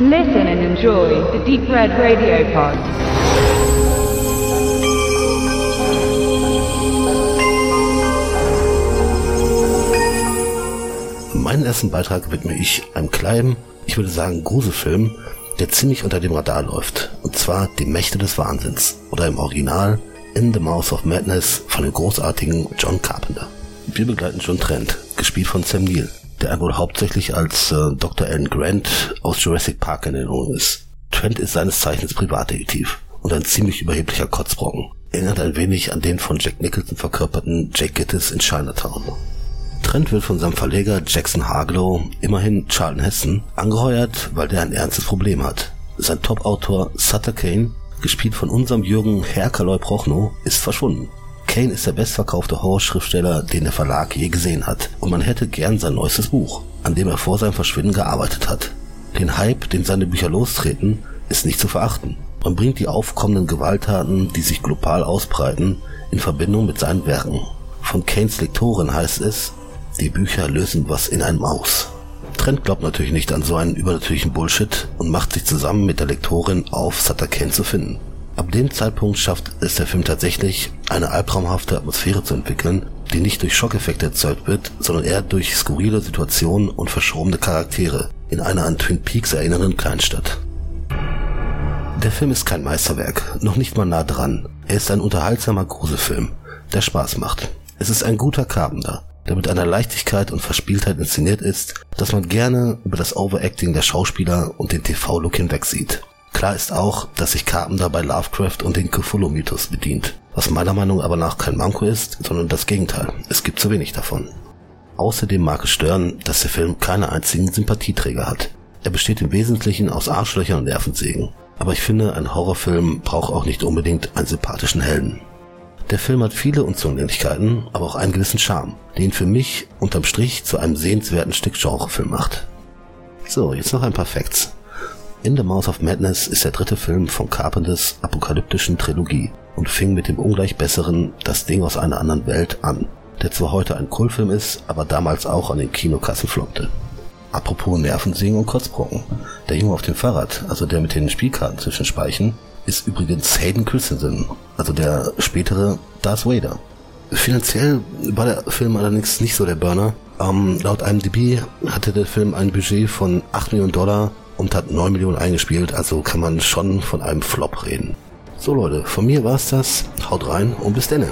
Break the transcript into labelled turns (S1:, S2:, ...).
S1: Listen and enjoy the Deep Red Radio Pod.
S2: Meinen ersten Beitrag widme ich einem kleinen, ich würde sagen Gruselfilm, der ziemlich unter dem Radar läuft. Und zwar Die Mächte des Wahnsinns oder im Original In the Mouth of Madness von dem großartigen John Carpenter. Wir begleiten John Trent, gespielt von Sam Neill, der wohl hauptsächlich als äh, Dr. Alan Grant aus Jurassic Park in Erinnerung ist. Trent ist seines Zeichens Privatdetektiv und ein ziemlich überheblicher Kotzbrocken. Erinnert ein wenig an den von Jack Nicholson verkörperten Jake Gittes in Chinatown. Trent wird von seinem Verleger Jackson Harglow, immerhin Charlton Hessen, angeheuert, weil der ein ernstes Problem hat. Sein Top-Autor Sutter Kane, gespielt von unserem Jürgen Herkaloy Prochnow, ist verschwunden. Kane ist der bestverkaufte Horrorschriftsteller, den der Verlag je gesehen hat, und man hätte gern sein neuestes Buch, an dem er vor seinem Verschwinden gearbeitet hat. Den Hype, den seine Bücher lostreten, ist nicht zu verachten. Man bringt die aufkommenden Gewalttaten, die sich global ausbreiten, in Verbindung mit seinen Werken. Von Kanes Lektorin heißt es, die Bücher lösen was in einem aus. Trent glaubt natürlich nicht an so einen übernatürlichen Bullshit und macht sich zusammen mit der Lektorin auf, Sutter Kane zu finden. Ab dem Zeitpunkt schafft es der Film tatsächlich, eine albtraumhafte Atmosphäre zu entwickeln, die nicht durch Schockeffekte erzeugt wird, sondern eher durch skurrile Situationen und verschrobene Charaktere in einer an Twin Peaks erinnernden Kleinstadt. Der Film ist kein Meisterwerk, noch nicht mal nah dran. Er ist ein unterhaltsamer Gruselfilm, der Spaß macht. Es ist ein guter Carpenter, der mit einer Leichtigkeit und Verspieltheit inszeniert ist, dass man gerne über das Overacting der Schauspieler und den TV-Look hinwegsieht. Klar ist auch, dass sich Carpenter bei Lovecraft und den Cthulhu-Mythos bedient, was meiner Meinung aber nach kein Manko ist, sondern das Gegenteil. Es gibt zu wenig davon. Außerdem mag es stören, dass der Film keine einzigen Sympathieträger hat. Er besteht im Wesentlichen aus Arschlöchern und Nervensägen. Aber ich finde, ein Horrorfilm braucht auch nicht unbedingt einen sympathischen Helden. Der Film hat viele Unzulänglichkeiten, aber auch einen gewissen Charme, den für mich unterm Strich zu einem sehenswerten Stück Genrefilm macht. So, jetzt noch ein paar Facts. In the Mouth of Madness ist der dritte Film von Carpenters apokalyptischen Trilogie und fing mit dem ungleich besseren Das Ding aus einer anderen Welt an, der zwar heute ein Kultfilm ist, aber damals auch an den Kinokassen floppte. Apropos Nervensägen und Kotzbrocken. Der Junge auf dem Fahrrad, also der mit den Spielkarten zwischen Speichen, ist übrigens Hayden Christensen, also der spätere Darth Vader. Finanziell war der Film allerdings nicht so der Burner. Ähm, laut IMDb hatte der Film ein Budget von 8 Millionen Dollar und hat 9 Millionen eingespielt, also kann man schon von einem Flop reden. So Leute, von mir war's das. Haut rein und bis denne.